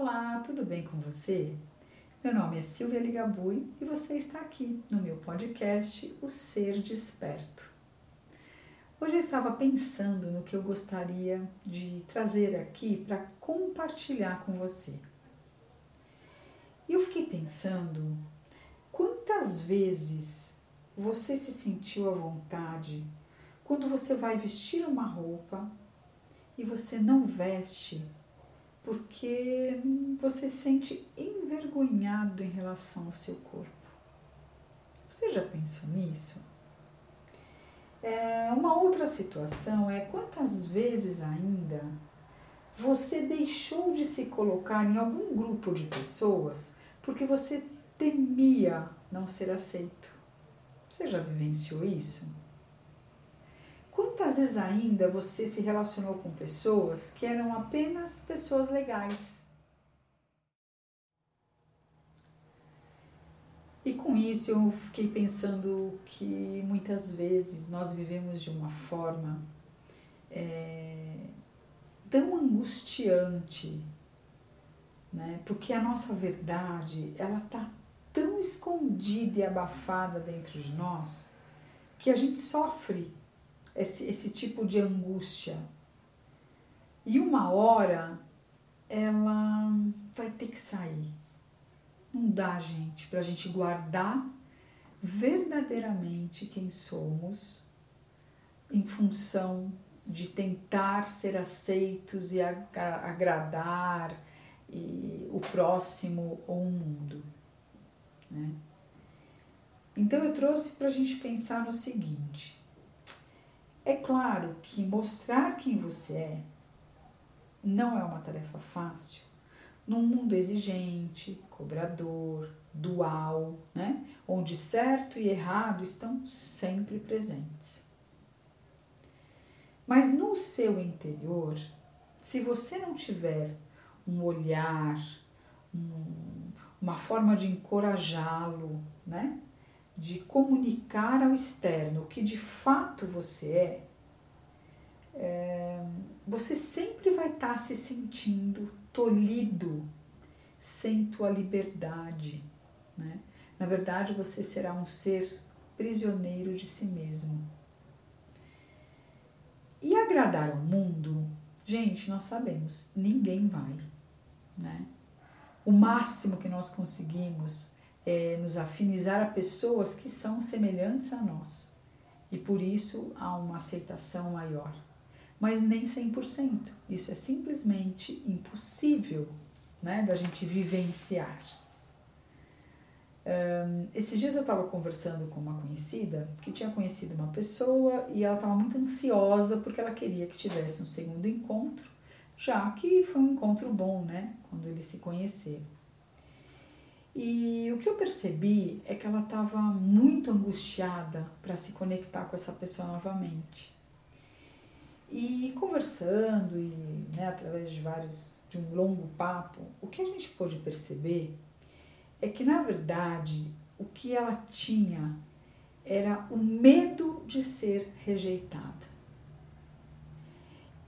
Olá, tudo bem com você? Meu nome é Silvia Ligabui e você está aqui no meu podcast O Ser Desperto. Hoje eu estava pensando no que eu gostaria de trazer aqui para compartilhar com você. E eu fiquei pensando quantas vezes você se sentiu à vontade quando você vai vestir uma roupa e você não veste porque você se sente envergonhado em relação ao seu corpo. Você já pensou nisso? É, uma outra situação é quantas vezes ainda você deixou de se colocar em algum grupo de pessoas porque você temia não ser aceito. Você já vivenciou isso? Quantas vezes ainda você se relacionou com pessoas que eram apenas pessoas legais? E com isso eu fiquei pensando que muitas vezes nós vivemos de uma forma é, tão angustiante, né? porque a nossa verdade ela está tão escondida e abafada dentro de nós que a gente sofre esse, esse tipo de angústia. E uma hora ela vai ter que sair. Não dá, gente, para a gente guardar verdadeiramente quem somos em função de tentar ser aceitos e agradar e o próximo ou o mundo. Né? Então eu trouxe para a gente pensar no seguinte: claro que mostrar quem você é não é uma tarefa fácil num mundo exigente, cobrador, dual, né? onde certo e errado estão sempre presentes. Mas no seu interior, se você não tiver um olhar, um, uma forma de encorajá-lo, né? de comunicar ao externo o que de fato você é, é você sempre vai estar tá se sentindo tolhido sem tua liberdade. Né? Na verdade, você será um ser prisioneiro de si mesmo. E agradar ao mundo, gente, nós sabemos, ninguém vai. Né? O máximo que nós conseguimos é, nos afinizar a pessoas que são semelhantes a nós. E por isso há uma aceitação maior. Mas nem 100%. Isso é simplesmente impossível né, da gente vivenciar. Um, esses dias eu estava conversando com uma conhecida que tinha conhecido uma pessoa e ela estava muito ansiosa porque ela queria que tivesse um segundo encontro, já que foi um encontro bom, né? Quando eles se conheceram. E o que eu percebi é que ela estava muito angustiada para se conectar com essa pessoa novamente. E conversando e né, através de vários de um longo papo, o que a gente pôde perceber é que na verdade o que ela tinha era o medo de ser rejeitada.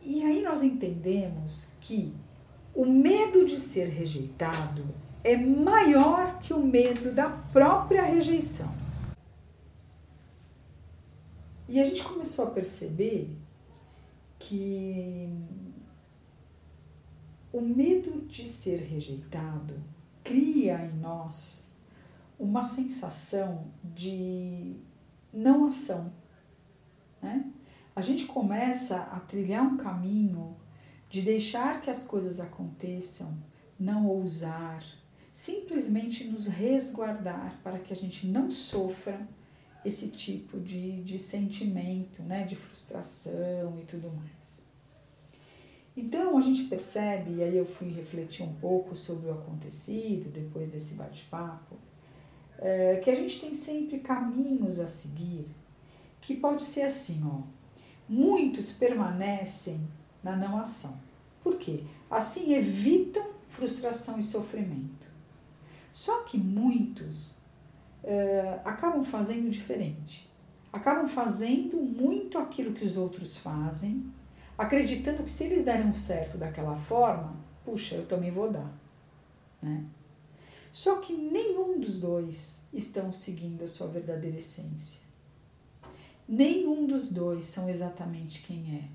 E aí nós entendemos que o medo de ser rejeitado é maior que o medo da própria rejeição. E a gente começou a perceber que o medo de ser rejeitado cria em nós uma sensação de não ação. Né? A gente começa a trilhar um caminho de deixar que as coisas aconteçam, não ousar, simplesmente nos resguardar para que a gente não sofra esse tipo de, de sentimento, né, de frustração e tudo mais. Então a gente percebe, e aí eu fui refletir um pouco sobre o acontecido depois desse bate-papo, é, que a gente tem sempre caminhos a seguir, que pode ser assim, ó. Muitos permanecem na não ação. Por quê? Assim evitam frustração e sofrimento. Só que muitos uh, acabam fazendo diferente. Acabam fazendo muito aquilo que os outros fazem, acreditando que se eles derem certo daquela forma, puxa, eu também vou dar. né? Só que nenhum dos dois estão seguindo a sua verdadeira essência. Nenhum dos dois são exatamente quem é.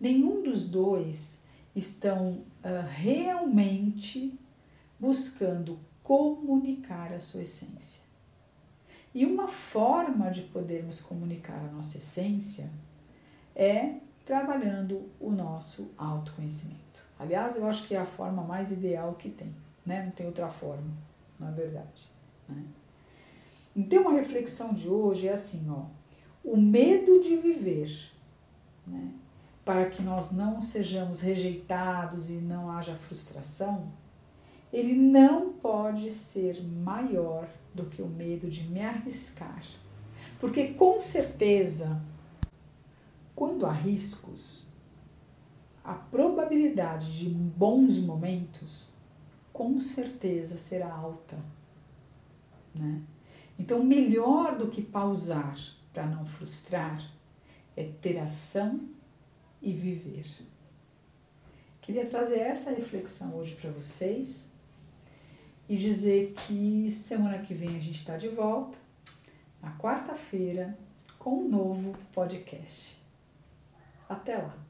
Nenhum dos dois estão uh, realmente buscando comunicar a sua essência. E uma forma de podermos comunicar a nossa essência é trabalhando o nosso autoconhecimento. Aliás, eu acho que é a forma mais ideal que tem, né? Não tem outra forma, na verdade. Né? Então, a reflexão de hoje é assim, ó, o medo de viver, né? Para que nós não sejamos rejeitados e não haja frustração, ele não pode ser maior do que o medo de me arriscar. Porque com certeza, quando há riscos, a probabilidade de bons momentos com certeza será alta. Né? Então, melhor do que pausar para não frustrar é ter ação e viver. Queria trazer essa reflexão hoje para vocês e dizer que semana que vem a gente está de volta, na quarta-feira, com um novo podcast. Até lá!